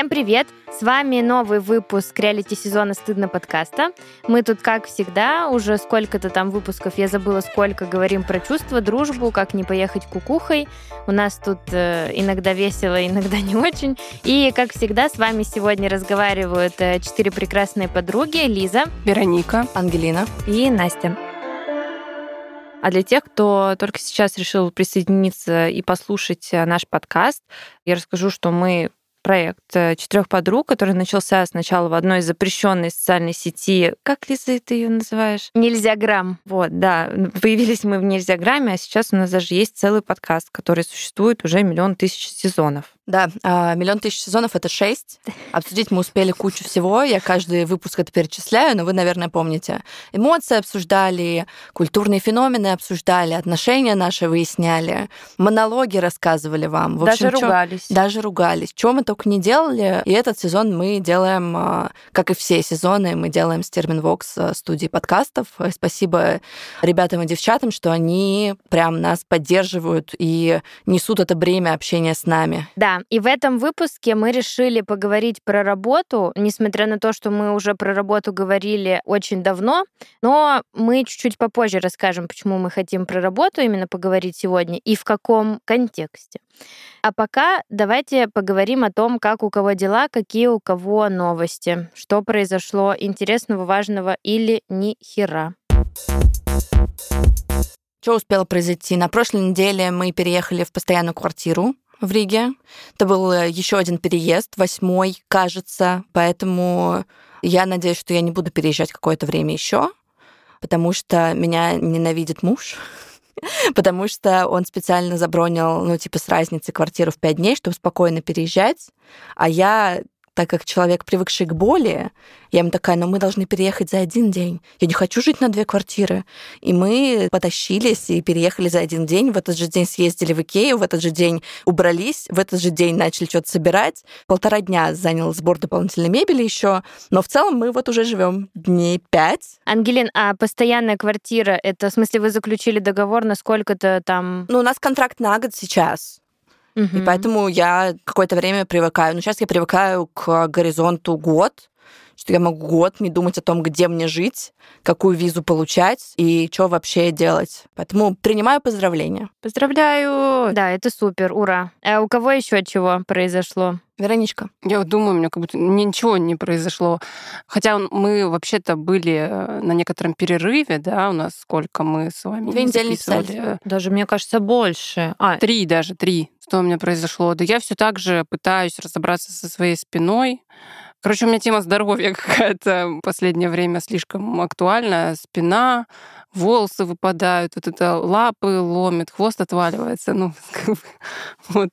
Всем привет! С вами новый выпуск реалити-сезона «Стыдно» подкаста. Мы тут, как всегда, уже сколько-то там выпусков, я забыла сколько, говорим про чувства, дружбу, как не поехать кукухой. У нас тут э, иногда весело, иногда не очень. И, как всегда, с вами сегодня разговаривают э, четыре прекрасные подруги. Лиза, Вероника, Ангелина и Настя. А для тех, кто только сейчас решил присоединиться и послушать э, наш подкаст, я расскажу, что мы проект э, четырех подруг, который начался сначала в одной запрещенной социальной сети. Как, Лиза, ты ее называешь? Нельзя грамм. Вот, да. Появились мы в Нельзя грамме, а сейчас у нас даже есть целый подкаст, который существует уже миллион тысяч сезонов. Да, а, миллион тысяч сезонов это шесть. Обсудить мы успели кучу всего. Я каждый выпуск это перечисляю, но вы, наверное, помните. Эмоции обсуждали, культурные феномены обсуждали, отношения наши выясняли, монологи рассказывали вам. В общем, даже ругались. Чё, даже ругались. Чем мы только не делали. И этот сезон мы делаем, а, как и все сезоны, мы делаем с Терминвокс а, студии подкастов. Спасибо ребятам и девчатам, что они прям нас поддерживают и несут это бремя общения с нами. Да, и в этом выпуске мы решили поговорить про работу, несмотря на то, что мы уже про работу говорили очень давно, но мы чуть-чуть попозже расскажем, почему мы хотим про работу именно поговорить сегодня и в каком контексте. А пока давайте поговорим о том, как у кого дела, какие у кого новости, что произошло интересного, важного или ни хера. Что успело произойти? На прошлой неделе мы переехали в постоянную квартиру в Риге. Это был э, еще один переезд, восьмой, кажется. Поэтому я надеюсь, что я не буду переезжать какое-то время еще, потому что меня ненавидит муж потому что он специально забронил, ну, типа, с разницей квартиру в пять дней, чтобы спокойно переезжать, а я так как человек, привыкший к боли, я ему такая, но мы должны переехать за один день. Я не хочу жить на две квартиры. И мы потащились и переехали за один день. В этот же день съездили в Икею, в этот же день убрались, в этот же день начали что-то собирать. Полтора дня занял сбор дополнительной мебели еще. Но в целом мы вот уже живем дней пять. Ангелин, а постоянная квартира, это в смысле вы заключили договор на сколько-то там... Ну, у нас контракт на год сейчас. Угу. И поэтому я какое-то время привыкаю. Но сейчас я привыкаю к горизонту год, что я могу год не думать о том, где мне жить, какую визу получать и что вообще делать. Поэтому принимаю поздравления. Поздравляю! Да, это супер, ура. А у кого еще чего произошло? Вероничка. Я вот думаю, у меня как будто ничего не произошло. Хотя мы вообще-то были э, на некотором перерыве, да, у нас сколько мы с вами Две недели записывали. Даже, мне кажется, больше. А, три даже, три. Что у меня произошло? Да я все так же пытаюсь разобраться со своей спиной, Короче, у меня тема здоровья какая-то в последнее время слишком актуальна. Спина, волосы выпадают, вот это лапы ломит, хвост отваливается. Ну, вот.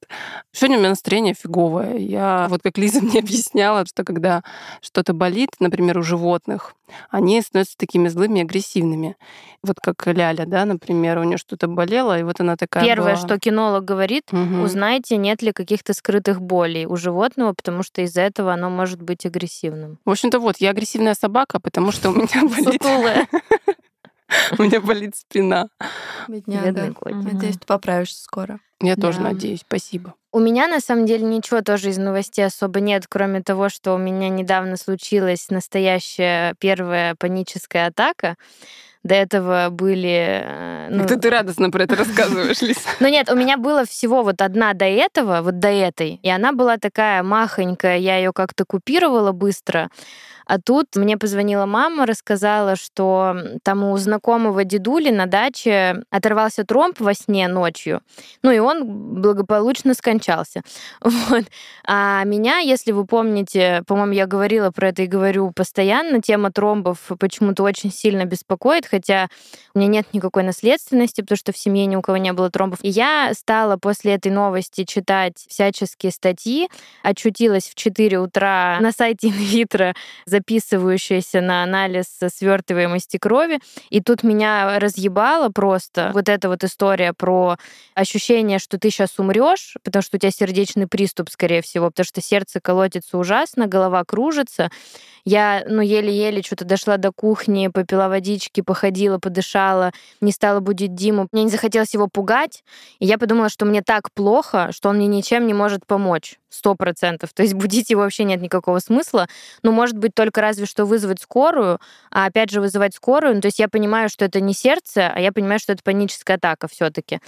Сегодня у меня настроение фиговое. Я, вот как Лиза мне объясняла, что когда что-то болит, например, у животных, они становятся такими злыми, агрессивными. Вот как Ляля, да, например, у нее что-то болело, и вот она такая Первое, была... что кинолог говорит, угу. узнайте, нет ли каких-то скрытых болей у животного, потому что из-за этого оно может быть агрессивным. В общем-то, вот, я агрессивная собака, потому что у меня болит... У меня болит спина. Бедняга. Надеюсь, ты поправишься скоро. Я тоже надеюсь. Спасибо. У меня, на самом деле, ничего тоже из новостей особо нет, кроме того, что у меня недавно случилась настоящая первая паническая атака. До этого были... Э, ну... Это ты радостно про это рассказываешь, Лиса. Ну нет, у меня было всего вот одна до этого, вот до этой. И она была такая махонькая, я ее как-то купировала быстро. А тут мне позвонила мама, рассказала, что там у знакомого дедули на даче оторвался тромб во сне ночью. Ну и он благополучно скончался. Вот. А меня, если вы помните, по-моему, я говорила про это и говорю постоянно, тема тромбов почему-то очень сильно беспокоит, хотя у меня нет никакой наследственности, потому что в семье ни у кого не было тромбов. И я стала после этой новости читать всяческие статьи, очутилась в 4 утра на сайте Инвитро за записывающаяся на анализ свертываемости крови. И тут меня разъебало просто вот эта вот история про ощущение, что ты сейчас умрешь, потому что у тебя сердечный приступ, скорее всего, потому что сердце колотится ужасно, голова кружится. Я, ну, еле-еле что-то дошла до кухни, попила водички, походила, подышала, не стала будить Диму. Мне не захотелось его пугать, и я подумала, что мне так плохо, что он мне ничем не может помочь. Сто процентов. То есть будить его вообще нет никакого смысла. Ну, может быть, только разве что вызвать скорую, а опять же вызывать скорую. Ну, то есть я понимаю, что это не сердце, а я понимаю, что это паническая атака все таки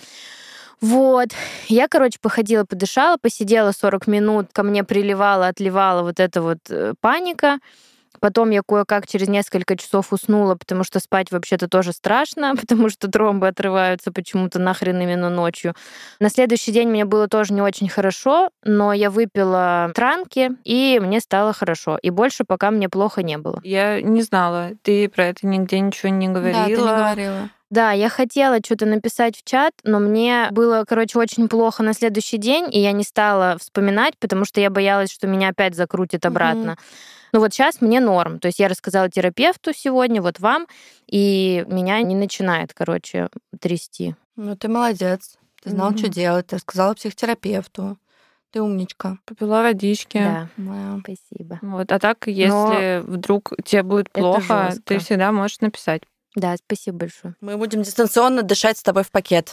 вот. Я, короче, походила, подышала, посидела 40 минут, ко мне приливала, отливала вот эта вот э, паника. Потом я кое-как через несколько часов уснула, потому что спать вообще-то тоже страшно, потому что тромбы отрываются почему-то нахрен именно ночью. На следующий день мне было тоже не очень хорошо, но я выпила транки, и мне стало хорошо. И больше пока мне плохо не было. Я не знала. Ты про это нигде ничего не говорила. Да, ты не говорила. Да, я хотела что-то написать в чат, но мне было, короче, очень плохо на следующий день, и я не стала вспоминать, потому что я боялась, что меня опять закрутит обратно. Mm-hmm. Ну вот сейчас мне норм. То есть я рассказала терапевту сегодня, вот вам, и меня не начинает, короче, трясти. Ну ты молодец. Ты знал, mm-hmm. что делать. Ты рассказала психотерапевту. Ты умничка. Попила водички. Да, да. спасибо. Вот. А так, если Но вдруг тебе будет плохо, ты всегда можешь написать. Да, спасибо большое. Мы будем дистанционно дышать с тобой в пакет.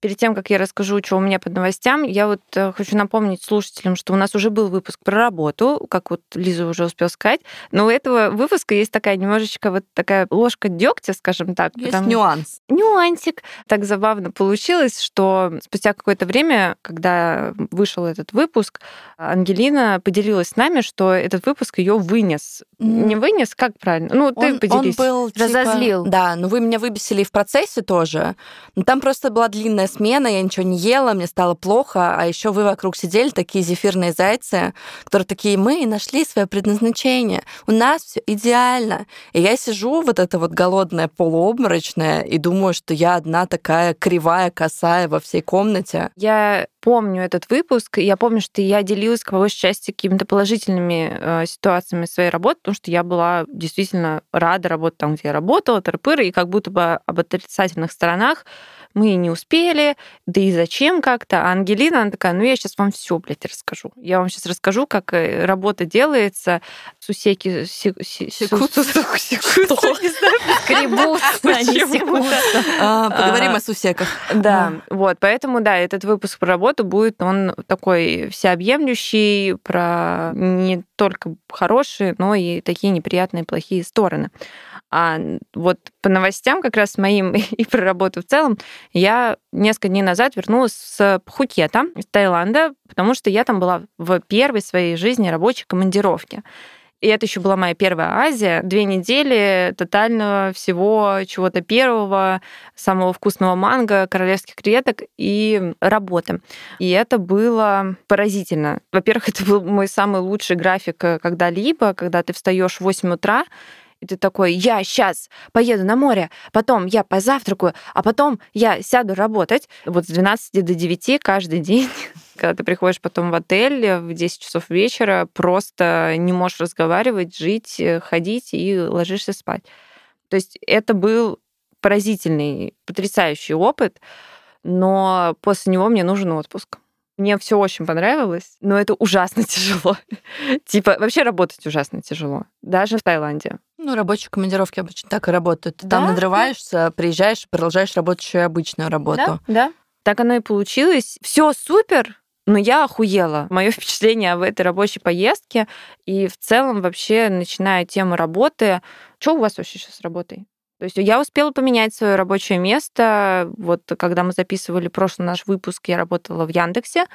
Перед тем, как я расскажу, что у меня под новостям, я вот э, хочу напомнить слушателям, что у нас уже был выпуск про работу, как вот Лиза уже успела сказать, но у этого выпуска есть такая немножечко вот такая ложка дегтя, скажем так. Есть потому... нюанс. Нюансик. Так забавно получилось, что спустя какое-то время, когда вышел этот выпуск, Ангелина поделилась с нами, что этот выпуск ее вынес. Mm. Не вынес, как правильно? Ну, ты он, поделись. Он был, типа... Разозлил. Да, но вы меня выбесили в процессе тоже. Но там просто была длинная длинная смена, я ничего не ела, мне стало плохо, а еще вы вокруг сидели, такие зефирные зайцы, которые такие, мы нашли свое предназначение, у нас все идеально. И я сижу вот это вот голодная, полуобморочная, и думаю, что я одна такая кривая, косая во всей комнате. Я помню этот выпуск, я помню, что я делилась по большей части какими-то положительными э, ситуациями своей работы, потому что я была действительно рада работать там, где я работала, тырпыры, и как будто бы об отрицательных сторонах мы не успели, да и зачем как-то. А Ангелина, она такая, ну я сейчас вам все, блядь, расскажу. Я вам сейчас расскажу, как э, работа делается. Сусеки... Секутся. Скребутся, секутся. А, поговорим о сусеках. Да, вот, поэтому, да, этот выпуск про работу будет, он такой всеобъемлющий, про не только хорошие, но и такие неприятные, плохие стороны. А вот по новостям как раз моим и про работу в целом, я несколько дней назад вернулась с Пхукета, из Таиланда, потому что я там была в первой своей жизни рабочей командировке. И это еще была моя первая Азия. Две недели тотального всего чего-то первого, самого вкусного манго, королевских креветок и работы. И это было поразительно. Во-первых, это был мой самый лучший график э, когда-либо, когда ты встаешь в 8 утра, и ты такой, я сейчас поеду на море, потом я позавтракаю, а потом я сяду работать. Вот с 12 до 9 каждый день когда ты приходишь потом в отель в 10 часов вечера, просто не можешь разговаривать, жить, э, ходить и ложишься спать. То есть это был поразительный, потрясающий опыт, но после него мне нужен отпуск. Мне все очень понравилось, но это ужасно тяжело. типа, вообще работать ужасно тяжело. Даже в Таиланде. Ну, рабочие командировки обычно так и работают. Ты да? там надрываешься, приезжаешь, продолжаешь и обычную работу. Да, да. Так оно и получилось. Все супер, но я охуела. Мое впечатление об этой рабочей поездке и в целом вообще, начиная тему работы. Что у вас вообще сейчас с работой? То есть я успела поменять свое рабочее место. Вот когда мы записывали прошлый наш выпуск, я работала в Яндексе.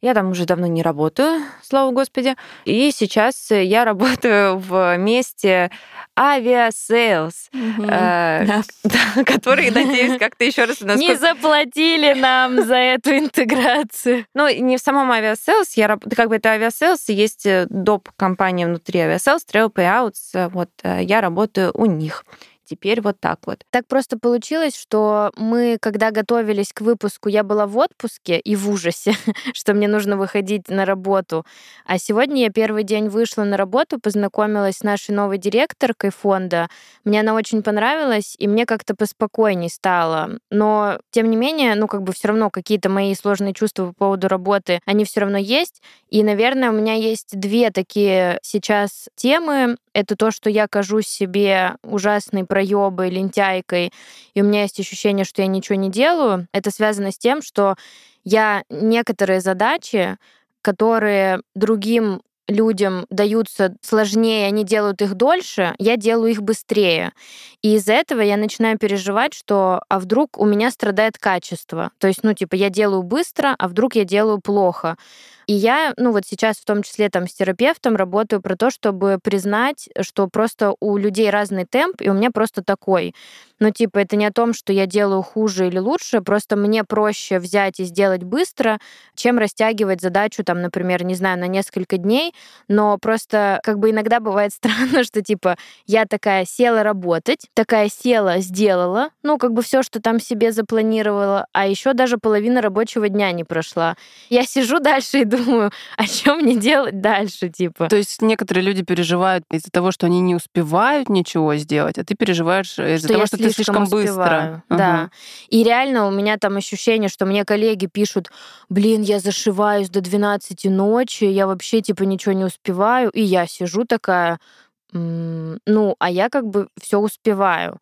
Я там уже давно не работаю, слава господи. И сейчас я работаю в месте Aviasales, э, который, надеюсь, как-то еще раз... Не заплатили нам за эту интеграцию. Ну, не в самом Aviasales, я как бы это Aviasales, есть э, доп. компания внутри Aviasales, Travelpayouts, вот э, я работаю у них теперь вот так вот. Так просто получилось, что мы, когда готовились к выпуску, я была в отпуске и в ужасе, что мне нужно выходить на работу. А сегодня я первый день вышла на работу, познакомилась с нашей новой директоркой фонда. Мне она очень понравилась, и мне как-то поспокойней стало. Но, тем не менее, ну, как бы все равно какие-то мои сложные чувства по поводу работы, они все равно есть. И, наверное, у меня есть две такие сейчас темы. Это то, что я кажусь себе ужасной проебой, лентяйкой, и у меня есть ощущение, что я ничего не делаю. Это связано с тем, что я некоторые задачи, которые другим людям даются сложнее, они делают их дольше, я делаю их быстрее. И из-за этого я начинаю переживать, что а вдруг у меня страдает качество. То есть, ну, типа, я делаю быстро, а вдруг я делаю плохо. И я, ну вот сейчас в том числе там с терапевтом работаю про то, чтобы признать, что просто у людей разный темп, и у меня просто такой. Ну, типа, это не о том, что я делаю хуже или лучше, просто мне проще взять и сделать быстро, чем растягивать задачу, там, например, не знаю, на несколько дней, но просто как бы иногда бывает странно, что, типа, я такая села работать, такая села, сделала, ну, как бы все, что там себе запланировала, а еще даже половина рабочего дня не прошла. Я сижу дальше и думаю, а что мне делать дальше, типа. То есть некоторые люди переживают из-за того, что они не успевают ничего сделать, а ты переживаешь из-за того, что ты слишком быстро. Да. Угу. И реально у меня там ощущение, что мне коллеги пишут, блин, я зашиваюсь до 12 ночи, я вообще типа ничего не успеваю, и я сижу такая, ну, а я как бы все успеваю.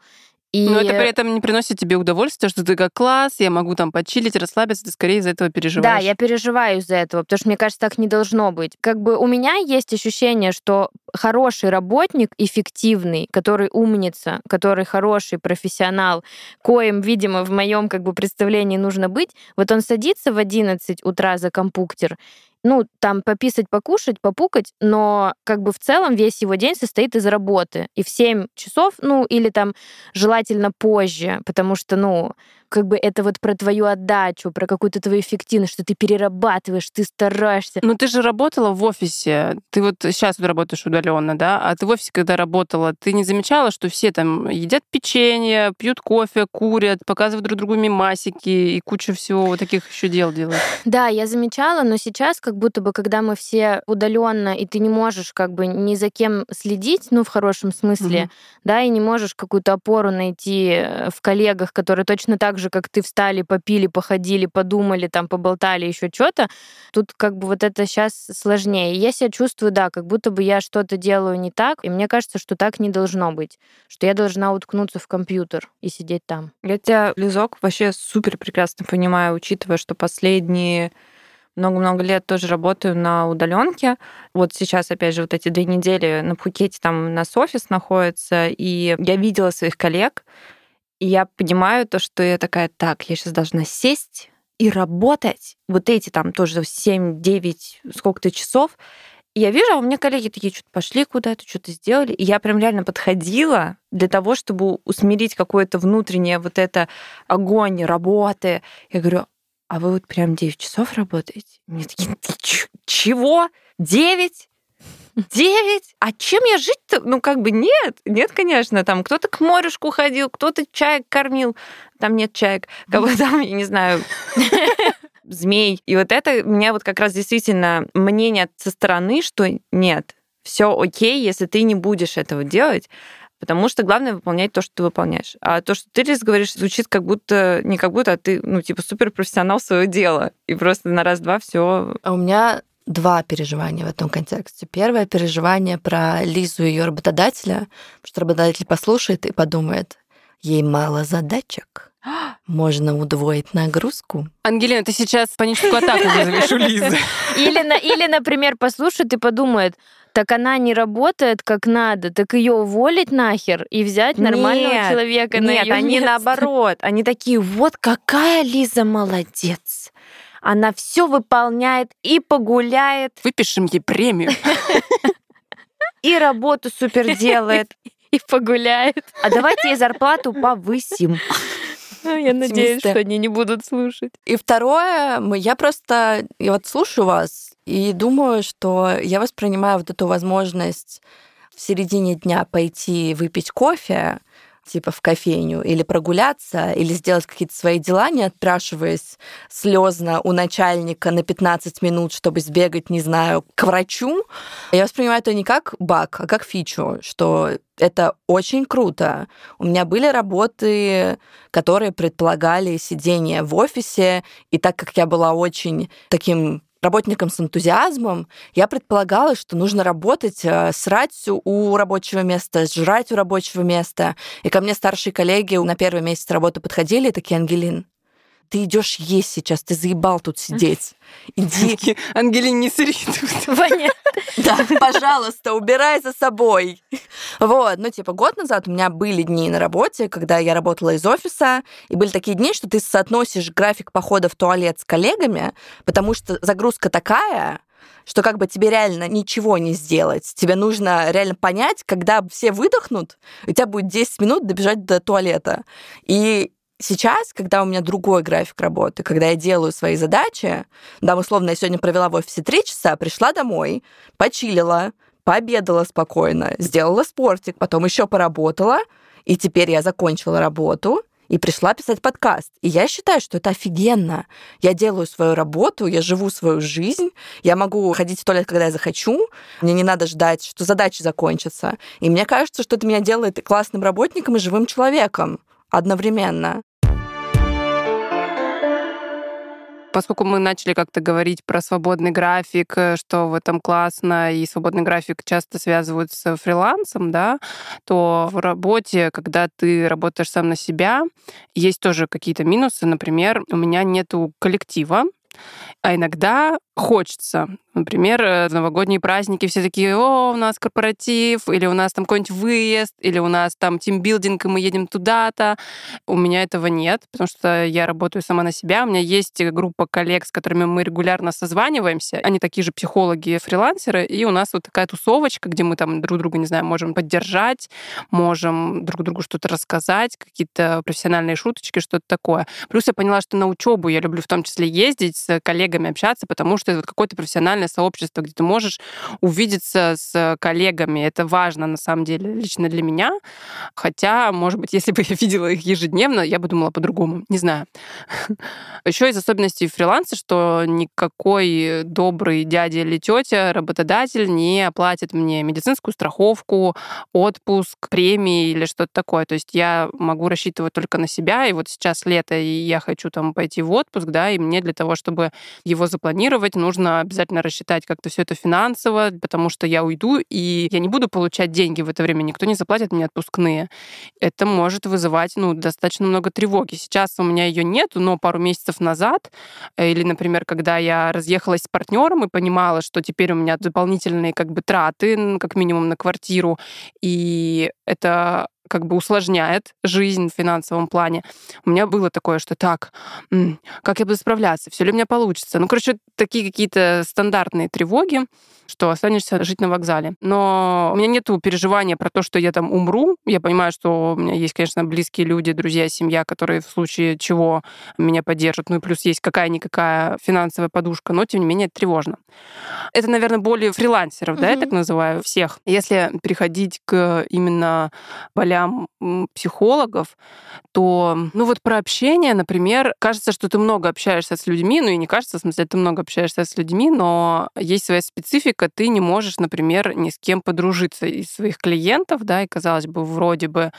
И... Но это при этом не приносит тебе удовольствия, что ты как класс, я могу там почилить, расслабиться, ты скорее из-за этого переживаешь. Да, я переживаю из-за этого, потому что мне кажется, так не должно быть. Как бы у меня есть ощущение, что хороший работник, эффективный, который умница, который хороший профессионал, коим, видимо, в моем как бы представлении нужно быть, вот он садится в 11 утра за компьютер ну, там пописать, покушать, попукать, но как бы в целом весь его день состоит из работы. И в 7 часов, ну, или там желательно позже, потому что, ну, как бы это вот про твою отдачу, про какую-то твою эффективность, что ты перерабатываешь, ты стараешься. Но ты же работала в офисе. Ты вот сейчас вот работаешь удаленно, да? А ты в офисе, когда работала, ты не замечала, что все там едят печенье, пьют кофе, курят, показывают друг другу мимасики и куча всего вот таких еще дел делают? Да, я замечала, но сейчас как будто бы, когда мы все удаленно, и ты не можешь как бы ни за кем следить, ну, в хорошем смысле, угу. да, и не можешь какую-то опору найти э, в коллегах, которые точно так так же, как ты встали, попили, походили, подумали, там, поболтали, еще что-то. Тут как бы вот это сейчас сложнее. Я себя чувствую, да, как будто бы я что-то делаю не так, и мне кажется, что так не должно быть, что я должна уткнуться в компьютер и сидеть там. Я тебя, Лизок, вообще супер прекрасно понимаю, учитывая, что последние много-много лет тоже работаю на удаленке. Вот сейчас, опять же, вот эти две недели на Пхукете там у нас офис находится, и я видела своих коллег, я понимаю то, что я такая, так, я сейчас должна сесть и работать. Вот эти там тоже 7-9 сколько-то часов. Я вижу, а у меня коллеги такие, что-то пошли куда-то, что-то сделали. И я прям реально подходила для того, чтобы усмирить какое-то внутреннее вот это огонь работы. Я говорю, а вы вот прям 9 часов работаете? Мне такие, ты чего? 9? Девять? А чем я жить-то? Ну, как бы нет. Нет, конечно. Там кто-то к морюшку ходил, кто-то чаек кормил. Там нет чаек. Кого там, я не знаю, змей. И вот это меня вот как раз действительно мнение со стороны, что нет, все окей, если ты не будешь этого делать, потому что главное выполнять то, что ты выполняешь. А то, что ты здесь говоришь, звучит как будто, не как будто, а ты, ну, типа, суперпрофессионал своего дела. И просто на раз-два все. А у меня два переживания в этом контексте. Первое переживание про Лизу и ее работодателя, что работодатель послушает и подумает, ей мало задачек, можно удвоить нагрузку. Ангелина, ты сейчас паническую атаку вызовешь у Лизы. Или, или, например, послушает и подумает, так она не работает как надо, так ее уволить нахер и взять нормального нет, человека на Нет, они место. наоборот. Они такие, вот какая Лиза молодец. Она все выполняет и погуляет. Выпишем ей премию. И работу супер делает. И погуляет. А давайте ей зарплату повысим. Я надеюсь, что они не будут слушать. И второе, я просто я вот слушаю вас и думаю, что я воспринимаю вот эту возможность в середине дня пойти выпить кофе типа в кофейню, или прогуляться, или сделать какие-то свои дела, не отпрашиваясь слезно у начальника на 15 минут, чтобы сбегать, не знаю, к врачу, я воспринимаю это не как баг, а как фичу, что это очень круто. У меня были работы, которые предполагали сидение в офисе, и так как я была очень таким работником с энтузиазмом, я предполагала, что нужно работать, э, срать у рабочего места, жрать у рабочего места. И ко мне старшие коллеги на первый месяц работы подходили такие, Ангелин, ты идешь есть сейчас, ты заебал тут сидеть. Иди. Ангелин, не сри тут. Да, пожалуйста, убирай за собой. Вот, ну, типа, год назад у меня были дни на работе, когда я работала из офиса, и были такие дни, что ты соотносишь график похода в туалет с коллегами, потому что загрузка такая, что как бы тебе реально ничего не сделать. Тебе нужно реально понять, когда все выдохнут, у тебя будет 10 минут добежать до туалета. И Сейчас, когда у меня другой график работы, когда я делаю свои задачи, да, условно, я сегодня провела в офисе три часа, пришла домой, почилила, пообедала спокойно, сделала спортик, потом еще поработала, и теперь я закончила работу и пришла писать подкаст. И я считаю, что это офигенно. Я делаю свою работу, я живу свою жизнь, я могу ходить в туалет, когда я захочу, мне не надо ждать, что задачи закончатся. И мне кажется, что это меня делает классным работником и живым человеком одновременно. Поскольку мы начали как-то говорить про свободный график, э, что в этом классно, и свободный график часто связывают с фрилансом, да, то в работе, когда ты работаешь сам на себя, есть тоже какие-то минусы. Например, у меня нету коллектива, а иногда хочется. Например, э, новогодние праздники все такие, о, у нас корпоратив, или у нас там какой-нибудь выезд, или у нас там тимбилдинг, и мы едем туда-то. У меня этого нет, потому что я работаю сама на себя. У меня есть группа коллег, с которыми мы регулярно созваниваемся. Они такие же психологи, фрилансеры, и у нас вот такая тусовочка, где мы там друг друга, не знаю, можем поддержать, можем друг другу что-то рассказать, какие-то профессиональные шуточки, что-то такое. Плюс я поняла, что на учебу я люблю в том числе ездить, с коллегами общаться, потому что это какое-то профессиональное сообщество, где ты можешь увидеться с коллегами. Это важно, на самом деле, лично для меня. Хотя, может быть, если бы я видела их ежедневно, я бы думала по-другому. Не знаю. Еще из особенностей фриланса, что никакой добрый дядя или тетя, работодатель не оплатит мне медицинскую страховку, отпуск, премии или что-то такое. То есть я могу рассчитывать только на себя, и вот сейчас лето, и я хочу там пойти в отпуск, да, и мне для того, чтобы его запланировать, нужно обязательно рассчитать как-то все это финансово, потому что я уйду, и я не буду получать деньги в это время, никто не заплатит мне отпускные. Это может вызывать ну, достаточно много тревоги. Сейчас у меня ее нет, но пару месяцев назад, э, или, например, когда я разъехалась с партнером и понимала, что теперь у меня дополнительные как бы траты, как минимум на квартиру, и это как бы усложняет жизнь в финансовом плане. У меня было такое, что так, как я буду справляться, все ли у меня получится. Ну, короче, такие какие-то стандартные тревоги, что останешься жить на вокзале. Но у меня нет переживания про то, что я там умру. Я понимаю, что у меня есть, конечно, близкие люди, друзья, семья, которые в случае чего меня поддержат. Ну и плюс есть какая-никакая финансовая подушка, но тем не менее это тревожно. Это, наверное, более фрилансеров, mm-hmm. да, я так называю, всех. Если переходить к именно болям психологов, то, ну вот про общение, например, кажется, что ты много общаешься с людьми, ну и не кажется, в смысле, ты много общаешься с людьми, но есть своя специфика, ты не можешь, например, ни с кем подружиться из своих клиентов, да, и казалось бы, вроде бы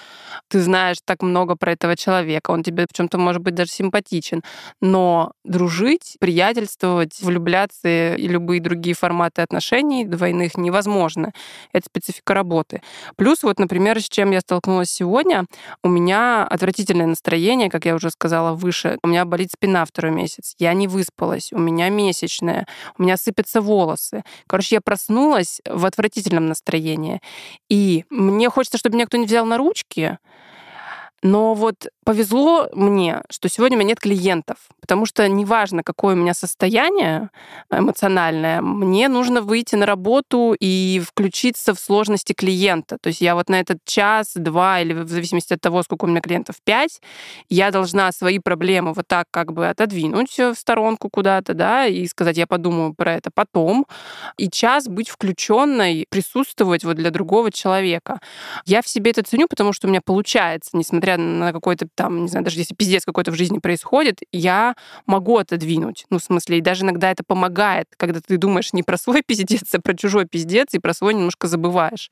ты знаешь так много про этого человека, он тебе в чем-то может быть даже симпатичен, но дружить, приятельствовать, влюбляться и любые другие форматы отношений двойных невозможно. Это специфика работы. Плюс вот, например, с чем я столкнулась сегодня, у меня отвратительное настроение, как я уже сказала выше, у меня болит спина второй месяц, я не выспалась, у меня месячная, у меня сыпятся волосы. Короче, я проснулась в отвратительном настроении. И мне хочется, чтобы меня кто-нибудь взял на ручки, Но вот повезло мне, что сегодня у меня нет клиентов, потому что неважно, какое у меня состояние эмоциональное, мне нужно выйти на работу и включиться в сложности клиента. То есть я вот на этот час, два или в зависимости от того, сколько у меня клиентов, пять, я должна свои проблемы вот так как бы отодвинуть в сторонку куда-то, да, и сказать, я подумаю про это потом, и час быть включенной, присутствовать вот для другого человека. Я в себе это ценю, потому что у меня получается, несмотря на какой-то там, не знаю, даже если пиздец какой-то в жизни происходит, я могу отодвинуть. Ну, в смысле, и даже иногда это помогает, когда ты думаешь не про свой пиздец, а про чужой пиздец, и про свой немножко забываешь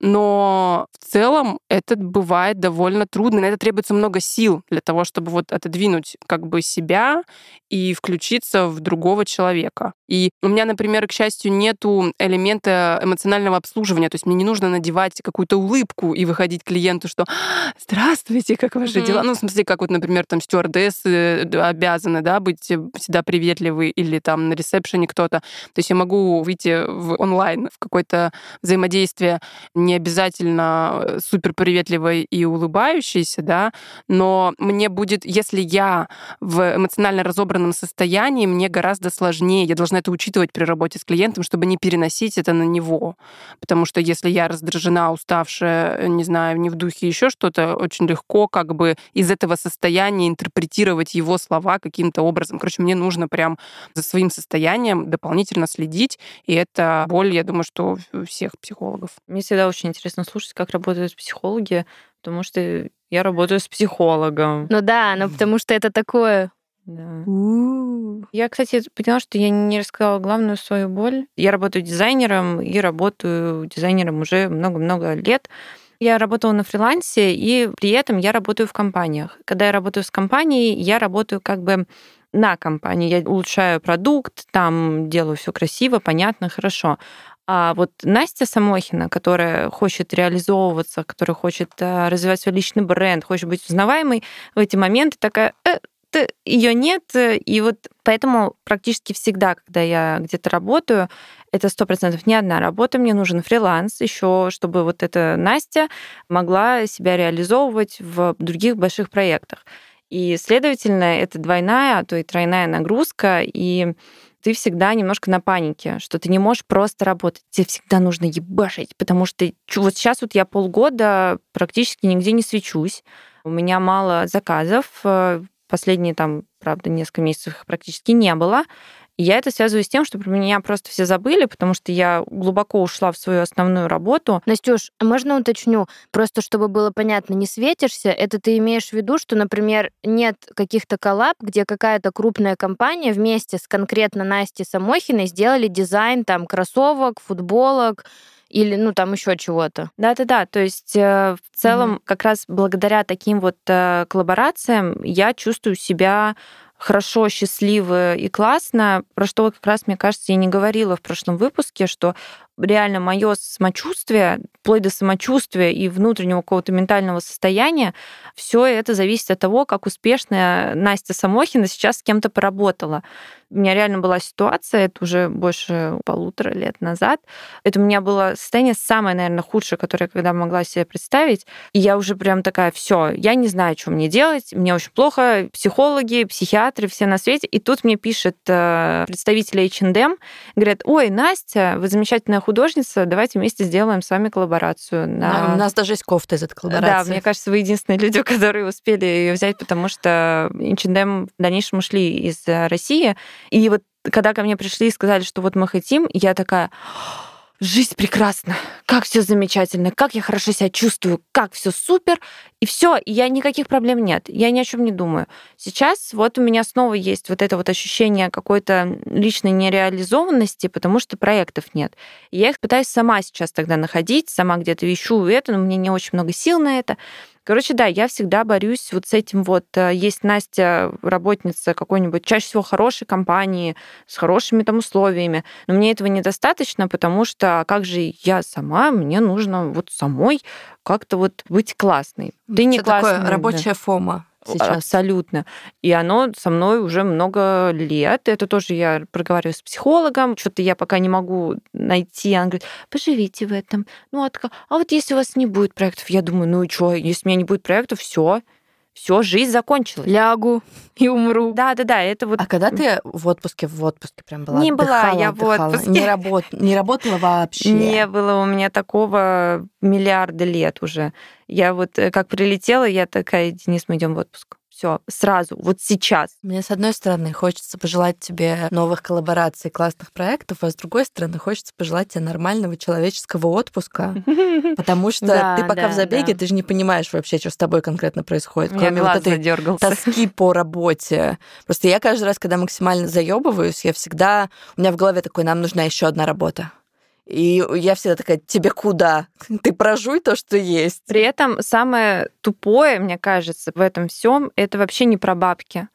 но в целом это бывает довольно трудно. На это требуется много сил для того, чтобы вот отодвинуть как бы себя и включиться в другого человека. И у меня, например, к счастью, нету элемента эмоционального обслуживания. То есть мне не нужно надевать какую-то улыбку и выходить клиенту, что «Здравствуйте, как ваши mm-hmm. дела?» Ну, в смысле, как вот, например, там стюардессы обязаны, да, быть всегда приветливы или там на ресепшене кто-то. То есть я могу выйти в онлайн в какое-то взаимодействие не обязательно э, супер приветливой и улыбающейся, да, но мне будет, если я в эмоционально разобранном состоянии, мне гораздо сложнее, я должна это учитывать при работе с клиентом, чтобы не переносить это на него. Потому что если я раздражена, уставшая, не знаю, не в духе еще что-то, очень легко как бы из этого состояния интерпретировать его слова каким-то образом. Короче, мне нужно прям за своим состоянием дополнительно следить, и это боль, я думаю, что у всех психологов. Мне всегда очень очень интересно слушать, как работают психологи, потому что я работаю с психологом. Ну да, но потому что это такое да. Я, кстати, поняла, что я не рассказала главную свою боль. Я работаю дизайнером и работаю дизайнером уже много-много лет. Я работала на фрилансе, и при этом я работаю в компаниях. Когда я работаю с компанией, я работаю как бы на компании. Я улучшаю продукт, там делаю все красиво, понятно, хорошо. А вот Настя Самохина, которая хочет реализовываться, которая хочет э, развивать свой личный бренд, хочет быть узнаваемой, в эти моменты такая, э, ее нет, и вот поэтому практически всегда, когда я где-то работаю, это сто процентов не одна работа, мне нужен фриланс еще, чтобы вот эта Настя могла себя реализовывать в других больших проектах. И, следовательно, это двойная, а то и тройная нагрузка, и ты всегда немножко на панике, что ты не можешь просто работать. Тебе всегда нужно ебашить, потому что вот сейчас вот я полгода практически нигде не свечусь. У меня мало заказов. Последние там, правда, несколько месяцев практически не было. И я это связываю с тем, что про меня просто все забыли, потому что я глубоко ушла в свою основную работу. Настюш, можно уточню? Просто чтобы было понятно, не светишься, это ты имеешь в виду, что, например, нет каких-то коллаб, где какая-то крупная компания вместе с конкретно Настей Самохиной сделали дизайн там кроссовок, футболок, или ну там еще чего-то. Да-да-да, то есть э, в целом mm как раз благодаря таким вот э, коллаборациям я чувствую себя хорошо, счастливо и классно, про что как раз, мне кажется, я не говорила в прошлом выпуске, что реально мое самочувствие, вплоть до самочувствия и внутреннего какого-то ментального состояния, все это зависит от того, как успешно Настя Самохина сейчас с кем-то поработала. У меня реально была ситуация, это уже больше полутора лет назад. Это у меня было состояние самое, наверное, худшее, которое я когда могла себе представить. И я уже прям такая, все, я не знаю, что мне делать, мне очень плохо, психологи, психиатры, все на свете. И тут мне пишет э, представитель H&M, говорят, ой, Настя, вы замечательная художница, давайте вместе сделаем с вами коллаборацию. На... У нас даже есть кофта из этой коллаборации. Да, мне кажется, вы единственные люди, которые успели ее взять, потому что H&M в дальнейшем ушли из России, и вот когда ко мне пришли и сказали, что вот мы хотим, я такая, жизнь прекрасна, как все замечательно, как я хорошо себя чувствую, как все супер, и все, и я никаких проблем нет, я ни о чем не думаю. Сейчас вот у меня снова есть вот это вот ощущение какой-то личной нереализованности, потому что проектов нет. И я их пытаюсь сама сейчас тогда находить, сама где-то ищу это, но мне не очень много сил на это. Короче, да, я всегда борюсь вот с этим вот. Э, есть Настя, работница какой-нибудь, чаще всего хорошей компании, с хорошими там условиями, но мне этого недостаточно, потому что как же я сама, мне нужно вот самой как-то вот быть классной. Ты не классная. Такое рабочая да. фома сейчас. Абсолютно. И оно со мной уже много лет. Это тоже я проговариваю с психологом. Что-то я пока не могу найти. Она говорит, поживите в этом. Ну, а, а вот если у вас не будет проектов, я думаю, ну и что, если у меня не будет проектов, все, все, жизнь закончилась. Лягу и умру. Да, да, да, это вот. А когда ты в отпуске, в отпуске прям была? Не была отдыхала, я в отдыхала? отпуске. Не, работ... не работала вообще? Не было у меня такого миллиарда лет уже. Я вот э, как прилетела, я такая, Денис, мы идем в отпуск. Все, сразу, вот сейчас. Мне, с одной стороны, хочется пожелать тебе новых коллабораций, классных проектов, а с другой стороны, хочется пожелать тебе нормального человеческого отпуска, потому что ты пока в забеге, ты же не понимаешь вообще, что с тобой конкретно происходит, кроме вот этой тоски по работе. Просто я каждый раз, когда максимально заебываюсь, я всегда... У меня в голове такой, нам нужна еще одна работа. И я всегда такая, тебе куда? Ты прожуй то, что есть. При этом самое тупое, мне кажется, в этом всем это вообще не про бабки.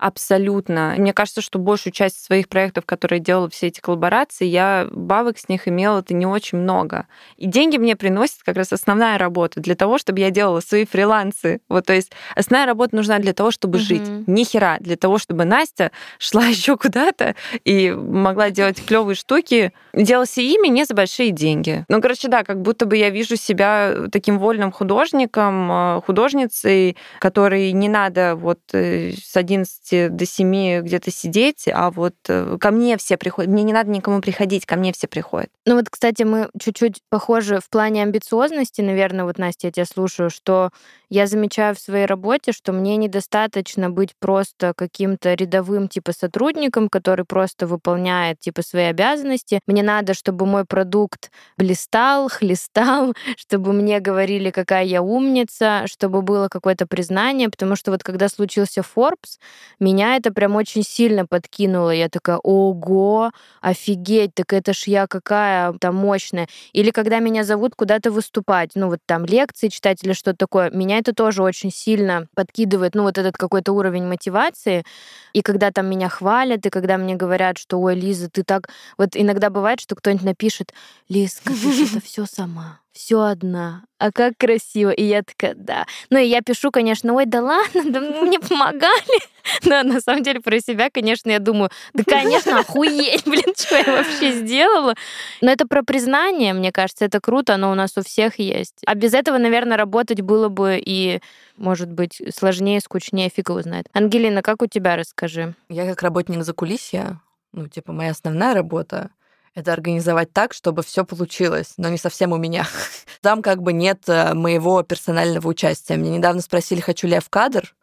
Абсолютно. Мне кажется, что большую часть своих проектов, которые я делала все эти коллаборации, я бабок с них имела это не очень много. И деньги мне приносит как раз основная работа для того, чтобы я делала свои фрилансы. Вот, то есть основная работа нужна для того, чтобы Мгм. жить. Ни хера. Для того, чтобы Настя шла еще куда-то и могла делать клевые штуки, делала себе имя не за большие деньги. Ну, короче, да, как будто бы я вижу себя таким вольным художником, э, художницей, которой не надо вот э, с 11 до 7 где-то сидеть, а вот э, ко мне все приходят. Мне не надо никому приходить, ко мне все приходят. Ну вот, кстати, мы чуть-чуть похожи в плане амбициозности, наверное, вот, Настя, я тебя слушаю, что я замечаю в своей работе, что мне недостаточно быть просто каким-то рядовым типа сотрудником, который просто выполняет типа свои обязанности. Мне надо, чтобы мой продукт блистал, хлестал, чтобы мне говорили, какая я умница, чтобы было какое-то признание, потому что вот когда случился Forbes, меня это прям очень сильно подкинуло. Я такая, ого, офигеть, так это ж я какая там мощная. Или когда меня зовут куда-то выступать, ну вот там лекции читать или что-то такое, меня это тоже очень сильно подкидывает, ну вот этот какой-то уровень мотивации. И когда там меня хвалят, и когда мне говорят, что, ой, Лиза, ты так... Вот иногда бывает, что кто-нибудь напишет, Лизка, ты это все сама, все одна. А как красиво. И я такая, да. Ну и я пишу, конечно, ой, да ладно, да мне помогали. Но на самом деле про себя, конечно, я думаю, да, конечно, охуеть, блин, что я вообще сделала. Но это про признание, мне кажется, это круто, оно у нас у всех есть. А без этого, наверное, работать было бы и, может быть, сложнее, скучнее, фиг его знает. Ангелина, как у тебя, расскажи. Я как работник закулисья, ну, типа, моя основная работа это организовать так, чтобы все получилось, но не совсем у меня. Там как бы нет э, моего персонального участия. Меня недавно спросили, хочу ли я в кадр.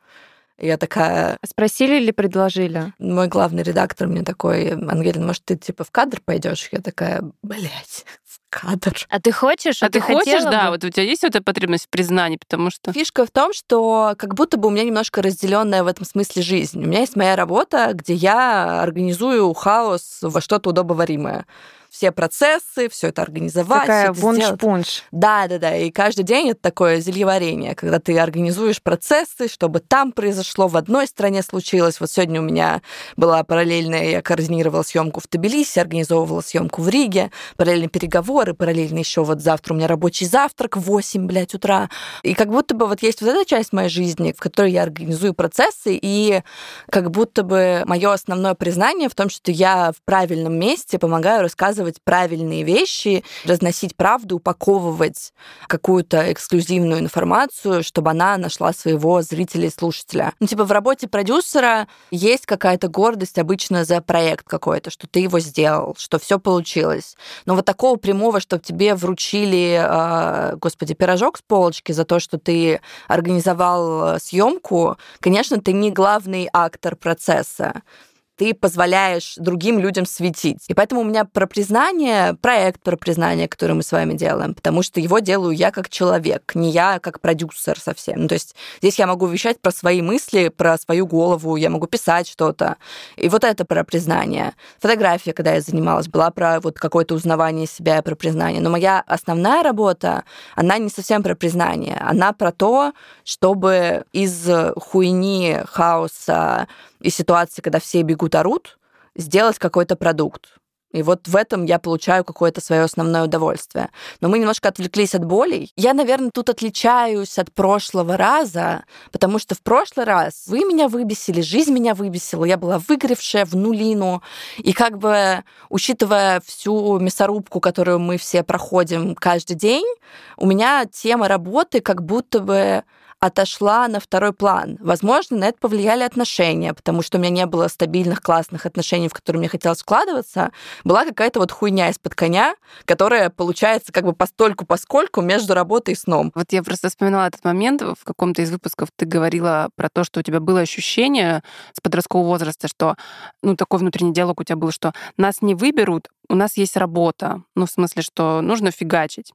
Я такая, Спросили или предложили? мой главный редактор мне такой, Ангелина, может, ты типа в кадр пойдешь? Я такая, блядь, кадр. А ты хочешь? А ты хочешь, хотела да, бы? вот у тебя есть вот эта потребность в признании, потому что... Фишка в том, что как будто бы у меня немножко разделенная в этом смысле жизнь. У меня есть моя работа, где я организую хаос во что-то удобоваримое. Все процессы, все это организовать. Такая вунш-пунш. Да, да, да. И каждый день это такое зельеварение, когда ты организуешь процессы, чтобы там произошло, в одной стране случилось. Вот сегодня у меня была параллельная, я координировала съемку в Тбилиси, организовывала съемку в Риге, параллельно переговоры, параллельно еще вот завтра у меня рабочий завтрак в 8, блядь, утра. И как будто бы вот есть вот эта часть моей жизни, в которой я организую процессы, и как будто бы мое основное признание в том, что я в правильном месте помогаю рассказывать правильные вещи, разносить правду, упаковывать какую-то эксклюзивную информацию, чтобы она нашла своего зрителя и слушателя. Ну, типа в работе продюсера есть какая-то гордость обычно за проект какой-то, что ты его сделал, что все получилось. Но вот такого прямого, чтобы тебе вручили, э, господи, пирожок с полочки за то, что ты организовал съемку, конечно, ты не главный актор процесса ты позволяешь другим людям светить. И поэтому у меня про признание, проект про признание, который мы с вами делаем, потому что его делаю я как человек, не я как продюсер совсем. Ну, то есть здесь я могу вещать про свои мысли, про свою голову, я могу писать что-то. И вот это про признание. Фотография, когда я занималась, была про вот какое-то узнавание себя, про признание. Но моя основная работа, она не совсем про признание. Она про то, чтобы из хуйни, хаоса, и ситуации, когда все бегут, орут, сделать какой-то продукт. И вот в этом я получаю какое-то свое основное удовольствие. Но мы немножко отвлеклись от болей. Я, наверное, тут отличаюсь от прошлого раза, потому что в прошлый раз вы меня выбесили, жизнь меня выбесила, я была выгоревшая в нулину. И как бы, учитывая всю мясорубку, которую мы все проходим каждый день, у меня тема работы как будто бы отошла на второй план. Возможно, на это повлияли отношения, потому что у меня не было стабильных, классных отношений, в которые мне хотелось вкладываться. Была какая-то вот хуйня из-под коня, которая получается как бы постольку поскольку между работой и сном. Вот я просто вспоминала этот момент. В каком-то из выпусков ты говорила про то, что у тебя было ощущение с подросткового возраста, что ну, такой внутренний диалог у тебя был, что нас не выберут, у нас есть работа. Ну, в смысле, что нужно фигачить.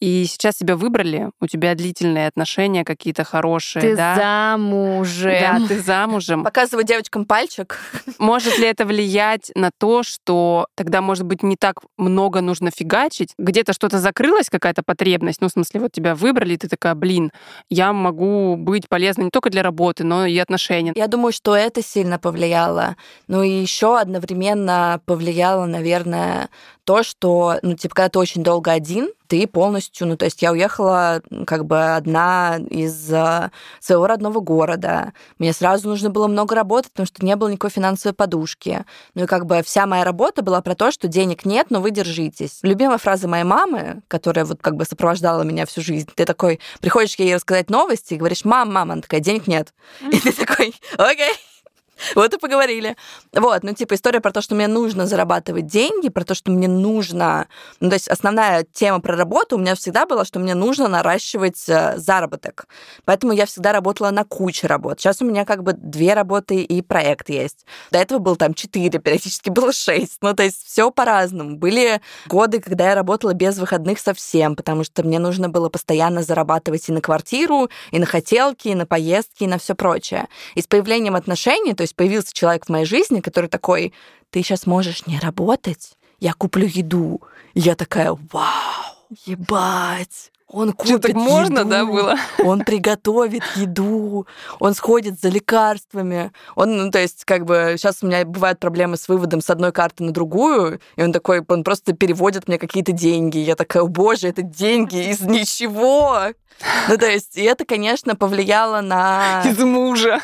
И сейчас тебя выбрали, у тебя длительные отношения какие-то хорошие, Ты да? замужем. Да, ты замужем. Показываю девочкам пальчик. Может ли это влиять на то, что тогда, может быть, не так много нужно фигачить? Где-то что-то закрылась, какая-то потребность? Ну, в смысле, вот тебя выбрали, и ты такая, блин, я могу быть полезна не только для работы, но и отношений. Я думаю, что это сильно повлияло. Ну и еще одновременно повлияло, наверное, то, что, ну, типа, когда ты очень долго один, ты полностью, ну, то есть я уехала как бы одна из э, своего родного города. Мне сразу нужно было много работать, потому что не было никакой финансовой подушки. Ну и как бы вся моя работа была про то, что денег нет, но вы держитесь. Любимая фраза моей мамы, которая вот как бы сопровождала меня всю жизнь, ты такой, приходишь ей рассказать новости и говоришь, мам, мама, она такая, денег нет. И ты такой, окей. Вот и поговорили. Вот, ну, типа, история про то, что мне нужно зарабатывать деньги, про то, что мне нужно... Ну, то есть основная тема про работу у меня всегда была, что мне нужно наращивать э, заработок. Поэтому я всегда работала на куче работ. Сейчас у меня как бы две работы и проект есть. До этого было там четыре, периодически было шесть. Ну, то есть все по-разному. Были годы, когда я работала без выходных совсем, потому что мне нужно было постоянно зарабатывать и на квартиру, и на хотелки, и на поездки, и на все прочее. И с появлением отношений, то есть появился человек в моей жизни, который такой, ты сейчас можешь не работать, я куплю еду. И я такая, вау, ебать. Он купит Что, так можно, еду, да, было? Он приготовит еду, он сходит за лекарствами. Он, ну, то есть, как бы, сейчас у меня бывают проблемы с выводом с одной карты на другую, и он такой, он просто переводит мне какие-то деньги. Я такая, боже, это деньги из ничего. Ну, то есть, и это, конечно, повлияло на Из мужа.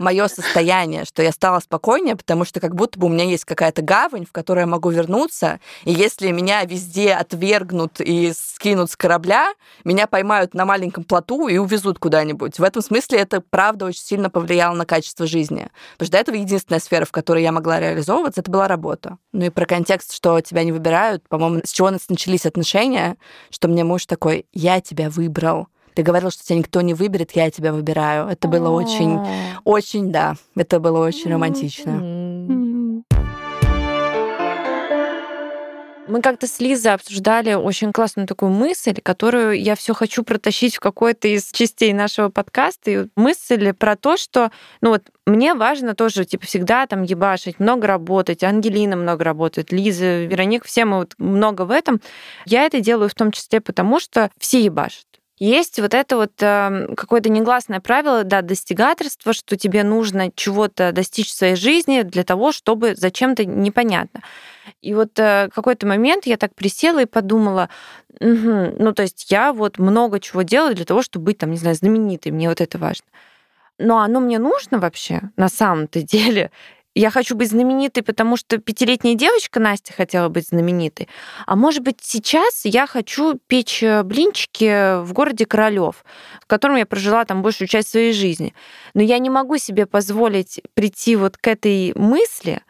Мое состояние, что я стала спокойнее, потому что как будто бы у меня есть какая-то гавань, в которую я могу вернуться, и если меня везде отвергнут и скинут с корабля, меня поймают на маленьком плоту и увезут куда-нибудь. В этом смысле это, правда, очень сильно повлияло на качество жизни. Потому что до этого единственная сфера, в которой я могла реализовываться, это была работа. Ну и про контекст, что тебя не выбирают, по-моему, с чего у нас начались отношения, что мне муж такой, я тебя выбрал. Ты говорил, что тебя никто не выберет, я тебя выбираю. Это было очень, очень, да, это было очень романтично. Мы как-то с Лизой обсуждали очень классную такую мысль, которую я все хочу протащить в какой-то из частей нашего подкаста. И мысль про то, что ну вот мне важно тоже типа всегда там ебашить, много работать. Ангелина много работает, Лиза, Вероника, все мы вот много в этом. Я это делаю в том числе потому, что все ебашат. Есть вот это вот э, какое-то негласное правило, да, достигаторство, что тебе нужно чего-то достичь в своей жизни для того, чтобы зачем-то непонятно. И вот э, какой-то момент я так присела и подумала, «Мгм, ну то есть я вот много чего делаю для того, чтобы быть там, не знаю, знаменитой, мне вот это важно. Но оно мне нужно вообще на самом-то деле. Я хочу быть знаменитой, потому что пятилетняя девочка Настя хотела быть знаменитой. А может быть, сейчас я хочу печь э, блинчики в городе Королёв, в котором я прожила там большую часть своей жизни. Но я не могу себе позволить прийти вот к этой мысли,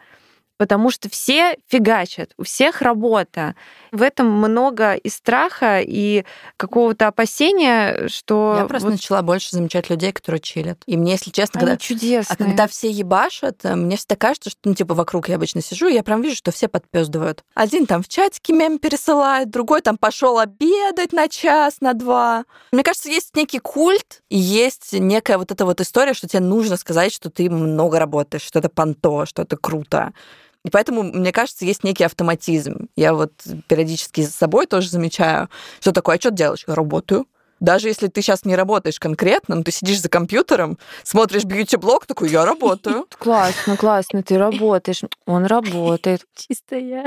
потому что все фигачат, у всех работа. В этом много и страха, и какого-то опасения, что... Я просто вот начала больше замечать людей, которые чилят. И мне, если честно, они когда... чудесные. А когда все ебашат, э, мне всегда кажется, что, ну, типа, вокруг я обычно сижу, и я прям вижу, что все подпёздывают. Один там в чатике мем пересылает, другой там пошел обедать на час, на два. Мне кажется, есть некий культ, и есть некая вот эта вот история, что тебе нужно сказать, что ты много работаешь, что это понто, что это круто. И поэтому, мне кажется, есть некий автоматизм. Я вот периодически с собой тоже замечаю, что такое, а что ты делаешь? Я работаю. Даже если ты сейчас не работаешь конкретно, но ты сидишь за компьютером, смотришь бьюти-блог, такой, я работаю. Классно, классно, ты работаешь. Он работает. Чисто я.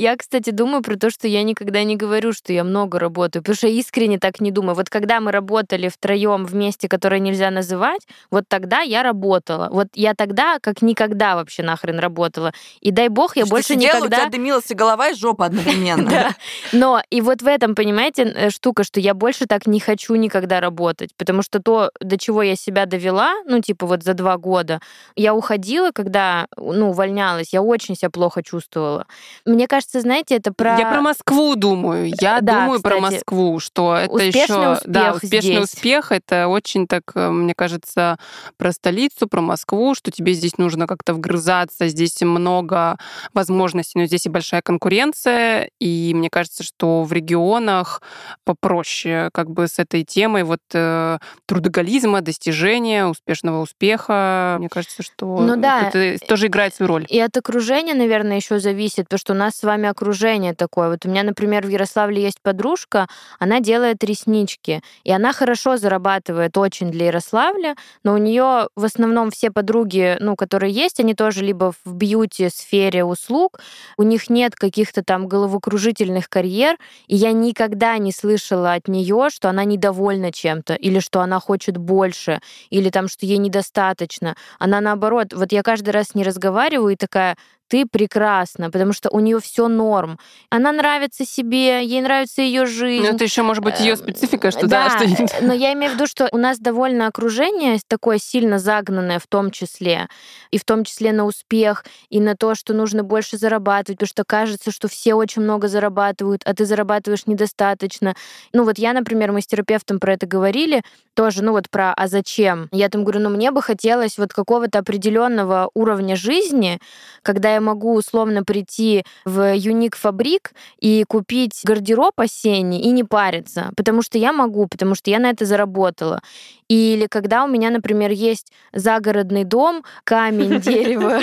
Я, кстати, думаю про то, что я никогда не говорю, что я много работаю, потому что я искренне так не думаю. Вот когда мы работали втроем вместе, которое нельзя называть, вот тогда я работала. Вот я тогда как никогда вообще нахрен работала. И дай бог, я Что больше сидела, никогда... у тебя дымилась и голова, и жопа одновременно. Но и вот в этом, понимаете, э, штука, что я больше так не хочу никогда работать, потому что то, до чего я себя довела, ну, типа вот за два года, я уходила, когда, ну, увольнялась, я очень себя плохо чувствовала. Мне кажется, знаете, это про... Я про Москву думаю. Я Да, думаю про кстати, Москву, что это еще да, успех успешный здесь. успех. Это очень так, э, мне кажется, про столицу, про Москву, что тебе здесь нужно как-то вгрызаться, здесь много возможностей, но здесь и большая конкуренция, и мне кажется, что в регионах попроще как бы с этой темой вот э, трудоголизма, достижения, успешного успеха. Мне кажется, что Ну да. это тоже играет свою роль. И от окружения, наверное, еще зависит, потому что у нас с вами окружение такое. Вот у меня, например, в Ярославле есть подружка, она делает реснички, и она хорошо зарабатывает очень для Ярославля, но у нее в основном все подруги, ну, которые есть, они тоже либо в бьюти-сфере услуг, у них нет каких-то там головокружительных карьер, и я никогда не слышала от нее, что она недовольна чем-то, или что она хочет больше, или там, что ей недостаточно. Она наоборот, вот я каждый раз с ней разговариваю и такая, ты прекрасна, потому что у нее все норм. Она нравится себе, ей нравится ее жизнь. Ну, это еще может быть ее Эм, специфика, что да, да, что э, но я имею в виду, что у нас довольно окружение такое сильно загнанное в том числе, и в том числе на успех, и на то, что нужно больше зарабатывать, потому что кажется, что все очень много зарабатывают, а ты зарабатываешь недостаточно. Ну вот я, например, мы с терапевтом про это говорили, тоже, ну вот про «а зачем?». Я там говорю, ну мне бы хотелось вот какого-то определенного уровня жизни, когда я могу условно прийти в Юник Фабрик и купить гардероб осенний и не париться, потому что я могу, потому что я на это заработала. Или когда у меня, например, есть загородный дом, камень, дерево,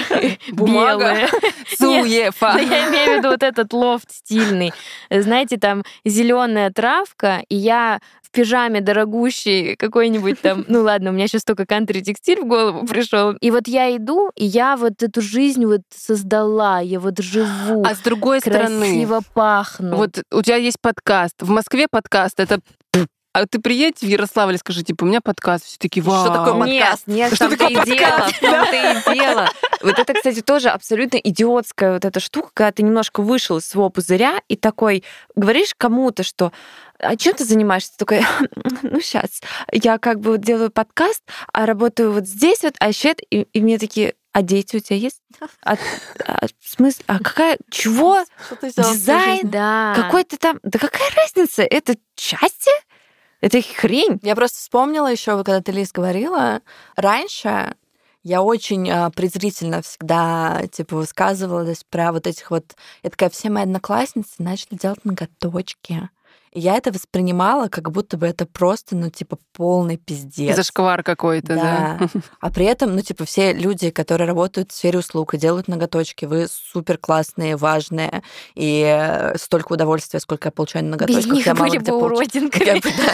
Бумага. белое. Суефа. Да я имею в виду вот этот лофт стильный. Знаете, там зеленая травка, и я в пижаме дорогущей какой-нибудь там, ну ладно, у меня сейчас только кантри-текстиль в голову пришел. И вот я иду, и я вот эту жизнь вот создала, я вот живу, А с другой стороны, красиво пахну. вот у тебя есть подкаст. В Москве подкаст это а ты приедь в Ярославль и скажи, типа, у меня подкаст. Все такие, вау. Что такое Нет, подкаст? нет, Что в том-то такое и дело, подкаст? в том-то и дело. Вот это, кстати, тоже абсолютно идиотская вот эта штука, когда ты немножко вышел из своего пузыря и такой говоришь кому-то, что а чем ты занимаешься? Ты такой, ну, сейчас, я как бы вот делаю подкаст, а работаю вот здесь вот, а еще это... И, и мне такие, а дети у тебя есть? А, а, в смысле? А какая? Чего? Что ты Дизайн? да. Какой-то там... Да какая разница? Это счастье? Это хрень. Я просто вспомнила еще, когда ты, Лиз, говорила, раньше я очень а, презрительно всегда типа высказывалась про вот этих вот... Я такая, все мои одноклассницы начали делать ноготочки. Я это воспринимала, как будто бы это просто, ну, типа, полный пиздец. Зашквар какой-то, да. Да. А при этом, ну, типа, все люди, которые работают в сфере услуг и делают ноготочки, вы супер классные, важные, и э, столько удовольствия, сколько я получаю на Без ноготочках, них я мало были где бы получаю. уродинками. Я бы, да.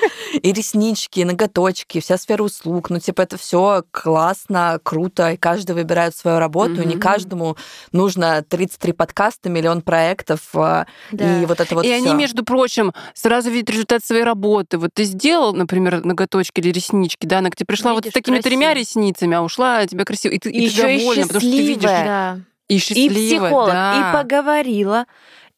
И реснички, и ноготочки, вся сфера услуг. Ну, типа, это все классно, круто, и каждый выбирает свою работу. и Не каждому нужно 33 подкаста, миллион проектов, а, Да. и вот это вот и они, всё. между прочим, сразу видят результат своей работы. Вот ты сделал, например, ноготочки или реснички, да, она к тебе пришла вот с Видишь, такими тремя красиво. ресницами, а ушла а тебя красиво. И ты, и ты и довольна, потому что ты видишь. Да. И И счастливая, психолог, да. и поговорила,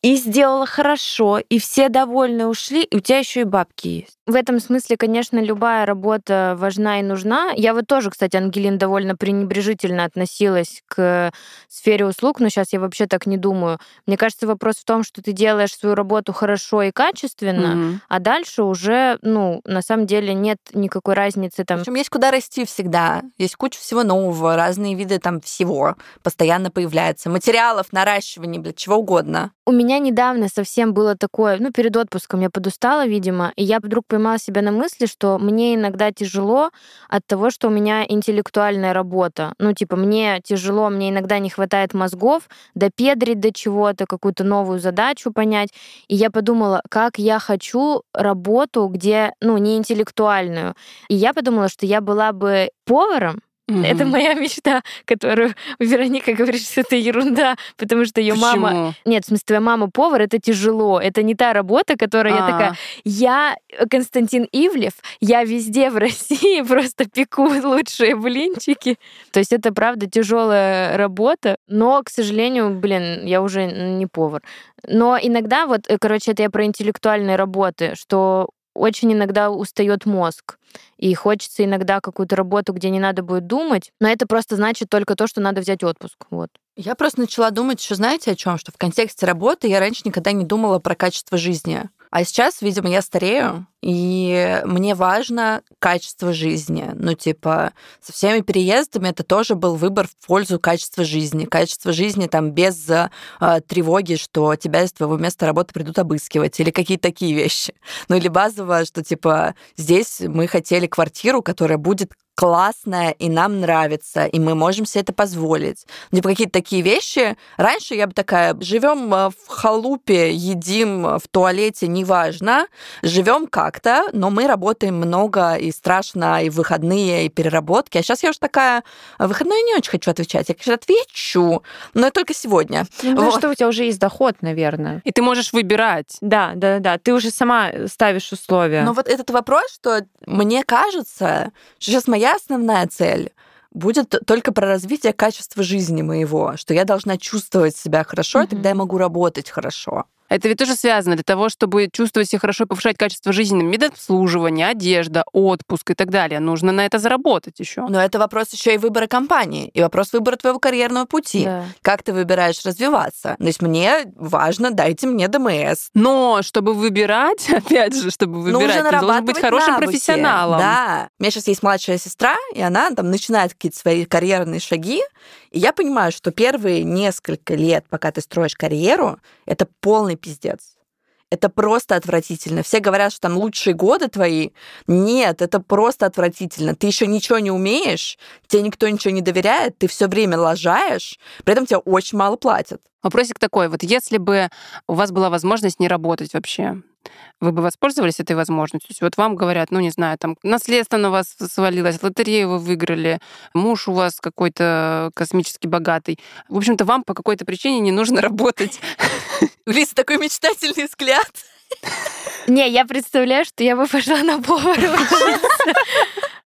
и сделала хорошо, и все довольны ушли, и у тебя еще и бабки есть. В этом смысле, конечно, любая работа важна и нужна. Я вот тоже, кстати, Ангелин довольно пренебрежительно относилась к сфере услуг, но сейчас я вообще так не думаю. Мне кажется, вопрос в том, что ты делаешь свою работу хорошо и качественно, Мгм. а дальше уже, ну, на самом деле нет никакой разницы там. Причем есть куда расти всегда. Есть куча всего нового, разные виды там всего постоянно появляются. Материалов, наращивания, блядь, чего угодно. У меня недавно совсем было такое, ну, перед отпуском я подустала, видимо, и я вдруг поймала себя на мысли, что мне иногда тяжело от того, что у меня интеллектуальная работа. Ну, типа, мне тяжело, мне иногда не хватает мозгов допедрить до чего-то, какую-то новую задачу понять. И я подумала, как я хочу работу, где, ну, не интеллектуальную. И я подумала, что я была бы поваром, Угу. Это моя мечта, которую Вероника говорит, что это ерунда, потому что ее мама... Нет, в смысле, твоя мама повар, это тяжело. Это не та работа, которая А-а-а. я такая... Я Константин Ивлев, я везде в России просто пеку лучшие блинчики. То есть это, правда, тяжелая работа, но, к сожалению, блин, я уже не повар. Но иногда, вот, э, короче, это я про интеллектуальные работы, что очень иногда устает мозг. И хочется иногда какую-то работу, где не надо будет думать. Но это просто значит только то, что надо взять отпуск. Вот. Я просто начала думать, что знаете о чем? Что в контексте работы я раньше никогда не думала про качество жизни. А сейчас, видимо, я старею, и мне важно качество жизни. Ну, типа, со всеми переездами это тоже был выбор в пользу качества жизни. Качество жизни там без э, тревоги, что тебя из твоего места работы придут обыскивать, или какие-то такие вещи. Ну, или базово, что, типа, здесь мы хотели квартиру, которая будет классная и нам нравится, и мы можем себе это позволить. Ну, типа какие-то такие вещи. Раньше я бы такая, живем э, в халупе, едим в туалете, неважно, живем как-то, но мы работаем много и страшно, и в выходные, и переработки. А сейчас я уже такая, в выходные не очень хочу отвечать. Я, конечно, отвечу, но только сегодня. Ну, вот. что у тебя уже есть доход, наверное. И ты можешь выбирать. Да, да, да. Ты уже сама ставишь условия. Но вот этот вопрос, что мне кажется, что сейчас моя моя основная цель будет только про развитие качества жизни моего, что я должна чувствовать себя хорошо, mm-hmm. и тогда я могу работать хорошо. Это ведь тоже связано для того, чтобы чувствовать себя хорошо и повышать качество жизни, медобслуживание, одежда, отпуск и так далее. Нужно на это заработать еще. Но это вопрос еще и выбора компании, и вопрос выбора твоего карьерного пути. Да. Как ты выбираешь развиваться? То есть мне важно, дайте мне ДМС. Но чтобы выбирать, опять же, чтобы выбирать, ты должен быть хорошим навыки. профессионалом. Да. У меня сейчас есть младшая сестра, и она там начинает какие-то свои карьерные шаги, я понимаю, что первые несколько лет, пока ты строишь карьеру, это полный пиздец. Это просто отвратительно. Все говорят, что там лучшие годы твои. Нет, это просто отвратительно. Ты еще ничего не умеешь, тебе никто ничего не доверяет, ты все время лажаешь, при этом тебе очень мало платят. Вопросик такой, вот если бы у вас была возможность не работать вообще, вы бы воспользовались этой возможностью? То есть вот вам говорят, ну, не знаю, там, наследство на вас свалилось, лотерею вы выиграли, муж у вас какой-то космически богатый. В общем-то, вам по какой-то причине не нужно работать. У Лизы такой мечтательный взгляд. Не, я представляю, что я бы пошла на повара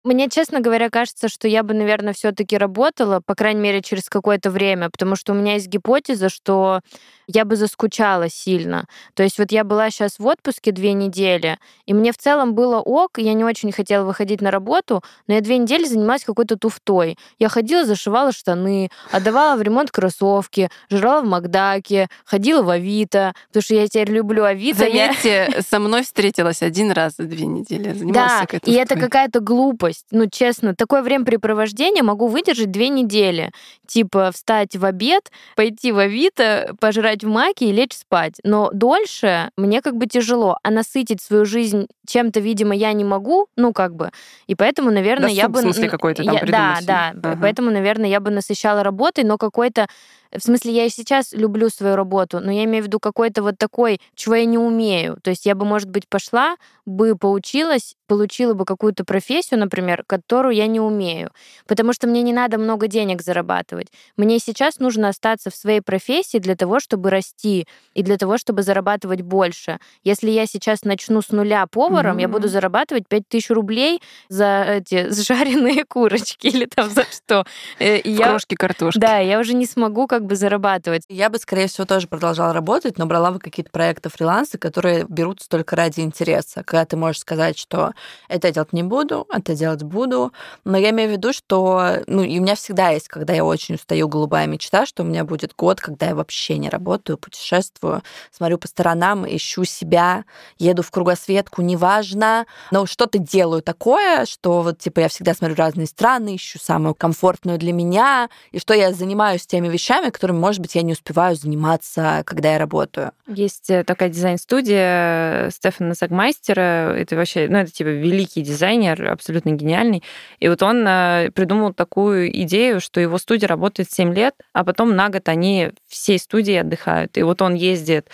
Мне, честно говоря, кажется, что я бы, наверное, все-таки работала, по крайней мере, через какое-то время, потому что у меня есть гипотеза, что я бы заскучала сильно. То есть вот я была сейчас в отпуске две недели, и мне в целом было ок, я не очень хотела выходить на работу, но я две недели занималась какой-то туфтой. Я ходила, зашивала штаны, отдавала в ремонт кроссовки, жрала в Макдаке, ходила в Авито, потому что я теперь люблю Авито. Заметьте, я... со мной встретилась один раз за две недели. Да, и это какая-то глупость. Ну, честно, такое времяпрепровождение могу выдержать две недели. Типа встать в обед, пойти в Авито, пожрать в маке и лечь спать. Но дольше мне как бы тяжело, а насытить свою жизнь чем-то, видимо, я не могу, ну как бы. И поэтому, наверное, Досуг, я бы... в смысле какой-то там я, Да, да. Ага. Поэтому, наверное, я бы насыщала работой, но какой-то в смысле, я и сейчас люблю свою работу, но я имею в виду какой-то вот такой, чего я не умею. То есть я бы, может быть, пошла, бы поучилась, получила бы какую-то профессию, например, которую я не умею. Потому что мне не надо много денег зарабатывать. Мне сейчас нужно остаться в своей профессии для того, чтобы расти и для того, чтобы зарабатывать больше. Если я сейчас начну с нуля поваром, mm-hmm. я буду зарабатывать 5000 рублей за эти жареные курочки или там за что. Э, Крошки картошки. Да, я уже не смогу как бы зарабатывать. Я бы, скорее всего, тоже продолжала работать, но брала бы какие-то проекты фриланса, которые берутся только ради интереса. Когда ты можешь сказать, что это делать не буду, это делать буду. Но я имею в виду, что, ну, и у меня всегда есть, когда я очень устаю, голубая мечта, что у меня будет год, когда я вообще не работаю, путешествую, смотрю по сторонам, ищу себя, еду в кругосветку, неважно, но что-то делаю такое, что вот, типа, я всегда смотрю разные страны, ищу самую комфортную для меня, и что я занимаюсь теми вещами, которыми, может быть, я не успеваю заниматься, когда я работаю. Есть э, такая дизайн-студия Стефана Загмайстера, это вообще, ну, это типа великий дизайнер, абсолютно гениальный, и вот он э, придумал такую идею, что его студия работает 7 лет, а потом на год они всей студии отдыхают. И вот он ездит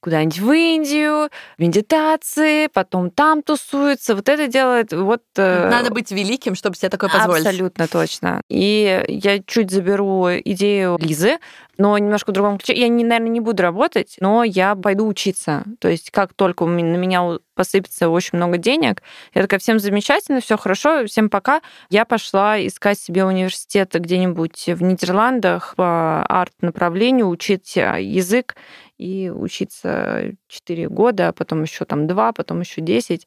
куда-нибудь в Индию, медитации, потом там тусуется, вот это делает, вот... Э, Надо быть великим, чтобы себе такое позволить. Абсолютно точно. И я чуть заберу идею Лизы, но немножко в другом ключе. Я, не, наверное, не буду работать, но я пойду учиться. То есть как только на меня посыпется очень много денег, я такая, всем замечательно, все хорошо, всем пока. Я пошла искать себе университет где-нибудь в Нидерландах по арт-направлению, учить э, язык и учиться 4 года, а потом еще там 2, потом еще 10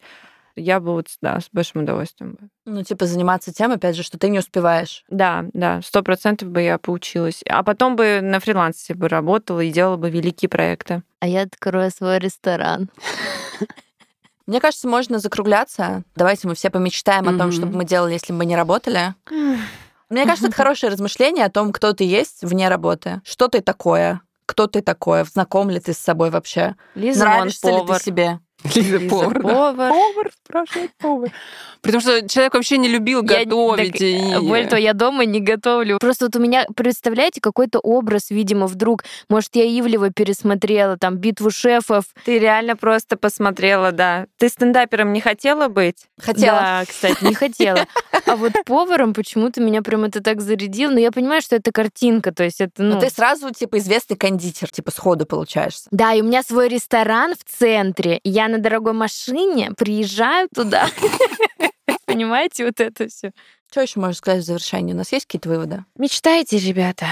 я бы вот, да, с большим удовольствием бы. Ну, типа заниматься тем, опять же, что ты не успеваешь. Да, да, сто процентов бы я поучилась. А потом бы на фрилансе бы работала и делала бы великие проекты. А я открою свой ресторан. Мне кажется, можно закругляться. Давайте мы все помечтаем о том, что бы мы делали, если бы мы не работали. Мне кажется, это хорошее размышление о том, кто ты есть вне работы. Что ты такое? Кто ты такое, знаком ли ты с собой вообще, Лиза нравишься ли ты себе. Лиза, Лиза повар. Повар. Да. повар спрашивает повар. Потому что человек вообще не любил я, готовить. Так, и... Более того, я дома не готовлю. Просто вот у меня, представляете, какой-то образ, видимо, вдруг. Может, я Ивлева пересмотрела, там, «Битву шефов». Ты реально просто посмотрела, да. Ты стендапером не хотела быть? Хотела. Да, кстати, не хотела. А вот поваром почему-то меня прям это так зарядило. Но я понимаю, что это картинка, то есть это, ну... Но ты сразу, типа, известный кондитер, типа, сходу получаешься. Да, и у меня свой ресторан в центре. Я на дорогой машине приезжаю туда. Понимаете, вот это все. Что еще можно сказать в завершении? У нас есть какие-то выводы? Мечтайте, ребята.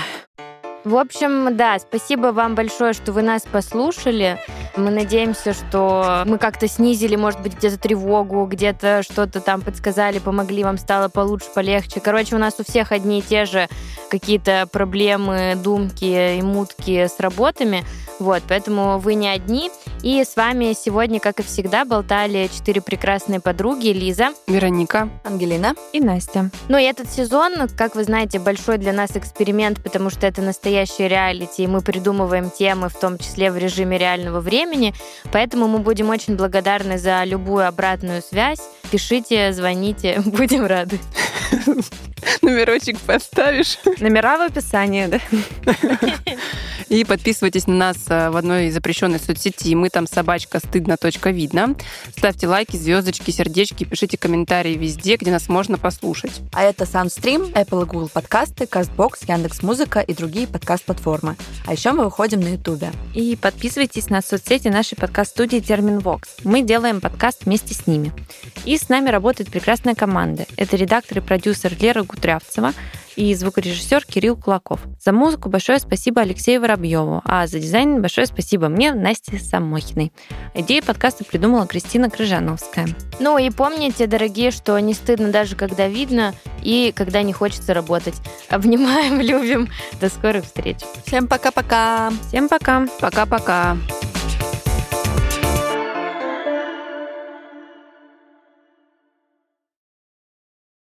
В общем, да, спасибо вам большое, что вы нас послушали. Мы надеемся, что мы как-то снизили, может быть, где-то тревогу, где-то что-то там подсказали, помогли, вам стало получше, полегче. Короче, у нас у всех одни и те же какие-то проблемы, думки и мутки с работами. Вот, поэтому вы не одни. И с вами сегодня, как и всегда, болтали четыре прекрасные подруги. Лиза. Вероника. Ангелина. И Настя. Ну и этот сезон, как вы знаете, большой для нас эксперимент, потому что это настоящий реалити, и мы придумываем темы, в том числе в режиме реального времени. Поэтому мы будем очень благодарны за любую обратную связь. Пишите, звоните, будем рады. Номерочек поставишь. Номера в описании, да. И подписывайтесь на нас э, в одной запрещенной соцсети. Мы там собачка стыдно. Видно. Ставьте лайки, звездочки, сердечки, пишите комментарии везде, где нас можно послушать. А это Soundstream, Apple и Google подкасты, CastBox, Яндекс Музыка и другие подкаст-платформы. А еще мы выходим на Ютубе. И подписывайтесь на соцсети нашей подкаст-студии Терминвокс. Мы делаем подкаст вместе с ними. И с нами работает прекрасная команда. Это редактор и продюсер Лера Гутрявцева, и звукорежиссер Кирилл Кулаков. За музыку большое спасибо Алексею Воробьеву, а за дизайн большое спасибо мне, Насте Самохиной. Идею подкаста придумала Кристина Крыжановская. Ну и помните, дорогие, что не стыдно даже когда видно и когда не хочется работать. Обнимаем, любим. До скорых встреч. Всем пока-пока. Всем пока. Пока-пока.